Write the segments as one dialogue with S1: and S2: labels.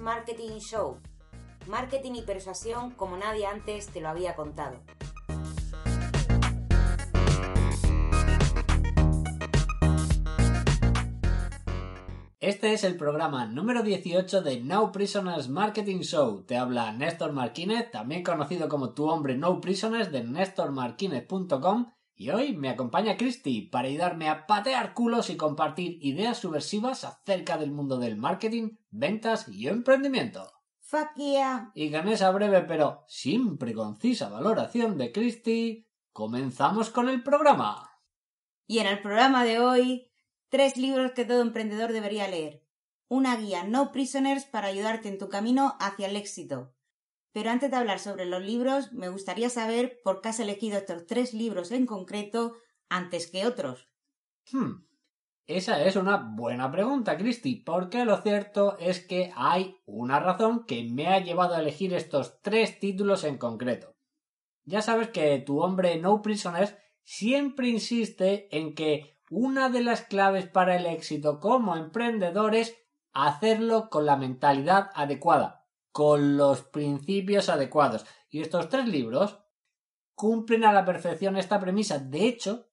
S1: Marketing Show. Marketing y persuasión como nadie antes te lo había contado.
S2: Este es el programa número 18 de No Prisoners Marketing Show. Te habla Néstor Marquínez, también conocido como tu hombre No Prisoners de nestormarquínez.com y hoy me acompaña Christy para ayudarme a patear culos y compartir ideas subversivas acerca del mundo del marketing, ventas y emprendimiento.
S1: Fuck yeah.
S2: Y con esa breve pero siempre concisa valoración de Christy, comenzamos con el programa.
S1: Y en el programa de hoy, tres libros que todo emprendedor debería leer. Una guía No Prisoners para ayudarte en tu camino hacia el éxito. Pero antes de hablar sobre los libros, me gustaría saber por qué has elegido estos tres libros en concreto antes que otros.
S2: Hmm. Esa es una buena pregunta, Christy, porque lo cierto es que hay una razón que me ha llevado a elegir estos tres títulos en concreto. Ya sabes que tu hombre No Prisoners siempre insiste en que una de las claves para el éxito como emprendedor es hacerlo con la mentalidad adecuada, con los principios adecuados. Y estos tres libros cumplen a la perfección esta premisa. De hecho,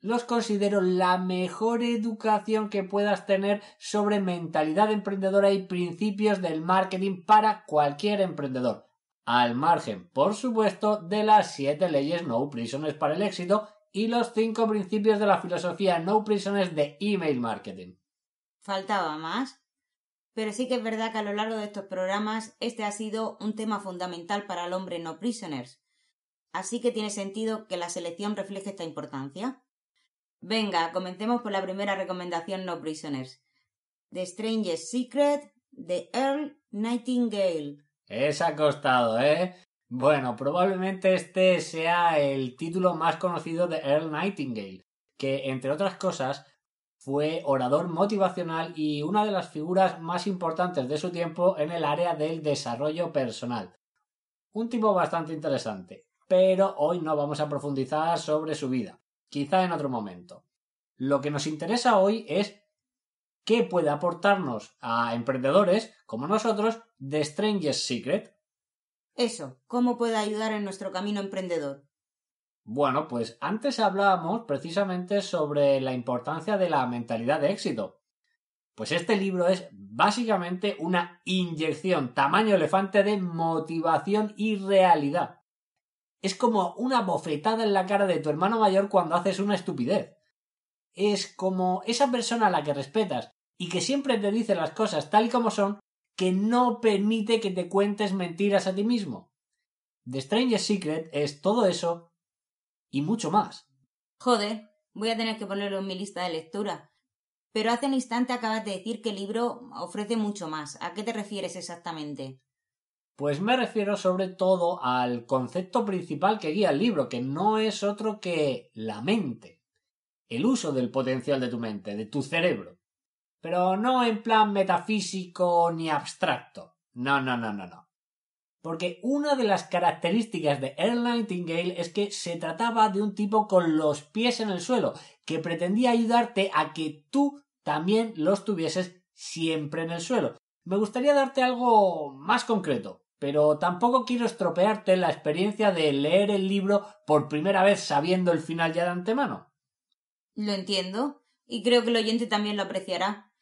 S2: los considero la mejor educación que puedas tener sobre mentalidad emprendedora y principios del marketing para cualquier emprendedor. Al margen, por supuesto, de las siete leyes no prisoners para el éxito y los cinco principios de la filosofía no prisoners de email marketing.
S1: Faltaba más. Pero sí que es verdad que a lo largo de estos programas este ha sido un tema fundamental para el hombre no prisoners. Así que tiene sentido que la selección refleje esta importancia. Venga, comencemos por la primera recomendación no prisoners. The Strangest Secret de Earl Nightingale.
S2: Es acostado, ¿eh? Bueno, probablemente este sea el título más conocido de Earl Nightingale, que, entre otras cosas, fue orador motivacional y una de las figuras más importantes de su tiempo en el área del desarrollo personal. Un tipo bastante interesante, pero hoy no vamos a profundizar sobre su vida, quizá en otro momento. Lo que nos interesa hoy es qué puede aportarnos a emprendedores como nosotros de Stranger's Secret.
S1: Eso, ¿cómo puede ayudar en nuestro camino emprendedor?
S2: Bueno, pues antes hablábamos precisamente sobre la importancia de la mentalidad de éxito. Pues este libro es básicamente una inyección tamaño elefante de motivación y realidad. Es como una bofetada en la cara de tu hermano mayor cuando haces una estupidez. Es como esa persona a la que respetas y que siempre te dice las cosas tal y como son, que no permite que te cuentes mentiras a ti mismo. The Stranger's Secret es todo eso y mucho más.
S1: Joder, voy a tener que ponerlo en mi lista de lectura. Pero hace un instante acabas de decir que el libro ofrece mucho más. ¿A qué te refieres exactamente?
S2: Pues me refiero sobre todo al concepto principal que guía el libro, que no es otro que la mente. El uso del potencial de tu mente, de tu cerebro. Pero no en plan metafísico ni abstracto. No, no, no, no, no. Porque una de las características de Earl Nightingale es que se trataba de un tipo con los pies en el suelo, que pretendía ayudarte a que tú también los tuvieses siempre en el suelo. Me gustaría darte algo más concreto, pero tampoco quiero estropearte la experiencia de leer el libro por primera vez sabiendo el final ya de antemano.
S1: Lo entiendo, y creo que el oyente también lo apreciará.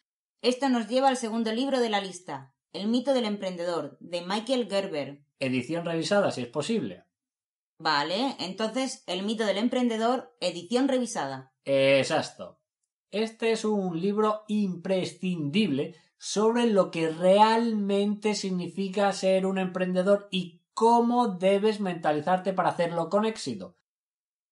S1: Esto nos lleva al segundo libro de la lista, El mito del emprendedor, de Michael Gerber.
S2: Edición revisada, si es posible.
S1: Vale, entonces El mito del emprendedor, edición revisada.
S2: Exacto. Este es un libro imprescindible sobre lo que realmente significa ser un emprendedor y cómo debes mentalizarte para hacerlo con éxito.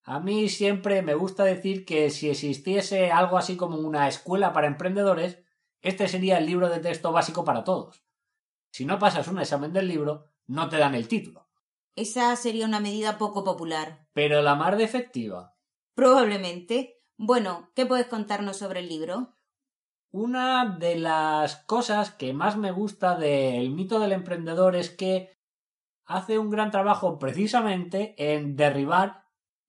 S2: A mí siempre me gusta decir que si existiese algo así como una escuela para emprendedores, este sería el libro de texto básico para todos. Si no pasas un examen del libro, no te dan el título.
S1: Esa sería una medida poco popular.
S2: Pero la más de efectiva.
S1: Probablemente. Bueno, ¿qué puedes contarnos sobre el libro?
S2: Una de las cosas que más me gusta del mito del emprendedor es que hace un gran trabajo precisamente en derribar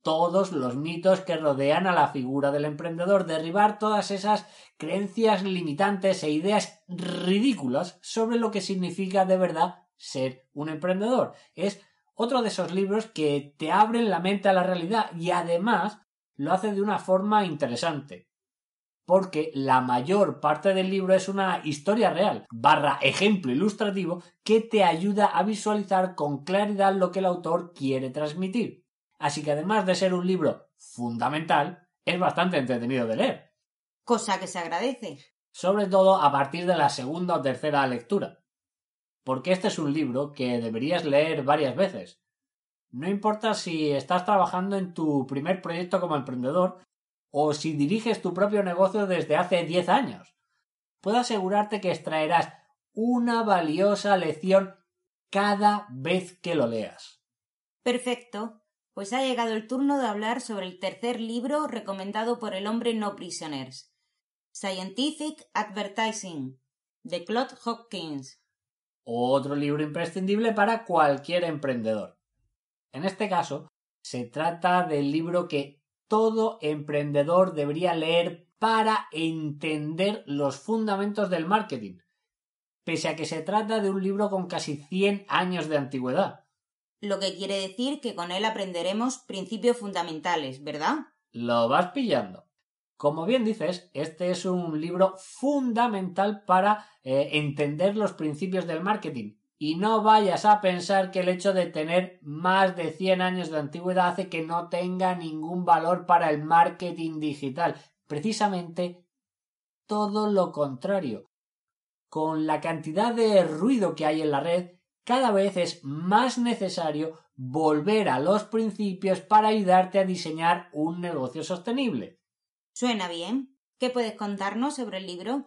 S2: todos los mitos que rodean a la figura del emprendedor, derribar todas esas creencias limitantes e ideas ridículas sobre lo que significa de verdad ser un emprendedor. Es otro de esos libros que te abren la mente a la realidad y además lo hace de una forma interesante. Porque la mayor parte del libro es una historia real, barra ejemplo ilustrativo, que te ayuda a visualizar con claridad lo que el autor quiere transmitir. Así que además de ser un libro fundamental, es bastante entretenido de leer.
S1: Cosa que se agradece.
S2: Sobre todo a partir de la segunda o tercera lectura. Porque este es un libro que deberías leer varias veces, no importa si estás trabajando en tu primer proyecto como emprendedor o si diriges tu propio negocio desde hace 10 años. Puedo asegurarte que extraerás una valiosa lección cada vez que lo leas.
S1: Perfecto. Pues ha llegado el turno de hablar sobre el tercer libro recomendado por el hombre no prisoners. Scientific Advertising, de Claude Hopkins.
S2: Otro libro imprescindible para cualquier emprendedor. En este caso, se trata del libro que todo emprendedor debería leer para entender los fundamentos del marketing, pese a que se trata de un libro con casi 100 años de antigüedad.
S1: Lo que quiere decir que con él aprenderemos principios fundamentales, ¿verdad?
S2: Lo vas pillando. Como bien dices, este es un libro fundamental para eh, entender los principios del marketing, y no vayas a pensar que el hecho de tener más de 100 años de antigüedad hace que no tenga ningún valor para el marketing digital. Precisamente todo lo contrario. Con la cantidad de ruido que hay en la red, cada vez es más necesario volver a los principios para ayudarte a diseñar un negocio sostenible.
S1: Suena bien. ¿Qué puedes contarnos sobre el libro?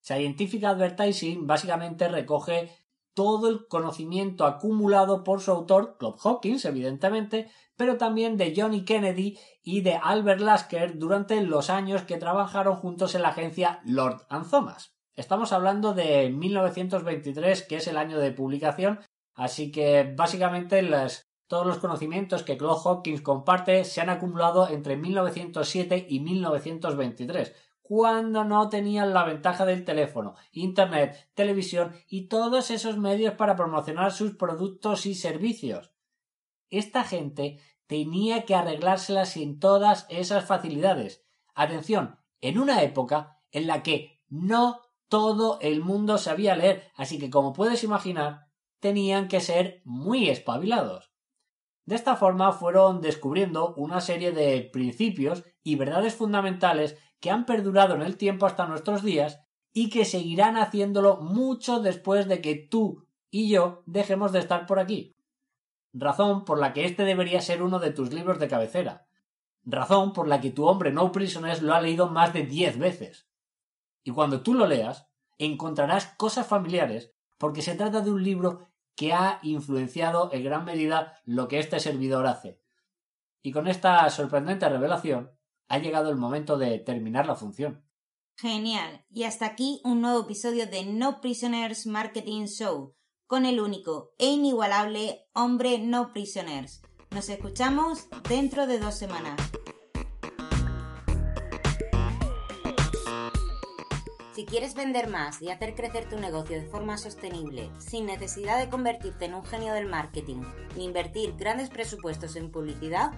S2: Scientific Advertising básicamente recoge todo el conocimiento acumulado por su autor, Club Hawkins, evidentemente, pero también de Johnny Kennedy y de Albert Lasker durante los años que trabajaron juntos en la agencia Lord and Thomas. Estamos hablando de 1923, que es el año de publicación, así que básicamente todos los conocimientos que Claude Hawkins comparte se han acumulado entre 1907 y 1923, cuando no tenían la ventaja del teléfono, Internet, televisión y todos esos medios para promocionar sus productos y servicios. Esta gente tenía que arreglárselas sin todas esas facilidades. Atención, en una época en la que no todo el mundo sabía leer, así que como puedes imaginar, tenían que ser muy espabilados. De esta forma fueron descubriendo una serie de principios y verdades fundamentales que han perdurado en el tiempo hasta nuestros días y que seguirán haciéndolo mucho después de que tú y yo dejemos de estar por aquí. Razón por la que este debería ser uno de tus libros de cabecera. Razón por la que tu hombre No Prisoners lo ha leído más de diez veces. Y cuando tú lo leas, encontrarás cosas familiares porque se trata de un libro que ha influenciado en gran medida lo que este servidor hace. Y con esta sorprendente revelación, ha llegado el momento de terminar la función.
S1: Genial. Y hasta aquí un nuevo episodio de No Prisoners Marketing Show con el único e inigualable hombre No Prisoners. Nos escuchamos dentro de dos semanas. Si quieres vender más y hacer crecer tu negocio de forma sostenible, sin necesidad de convertirte en un genio del marketing ni invertir grandes presupuestos en publicidad,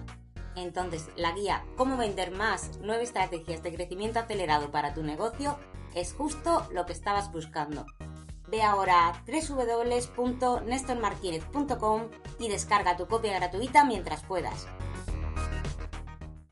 S1: entonces, la guía Cómo vender más, nueve estrategias de crecimiento acelerado para tu negocio es justo lo que estabas buscando. Ve ahora a y descarga tu copia gratuita mientras puedas.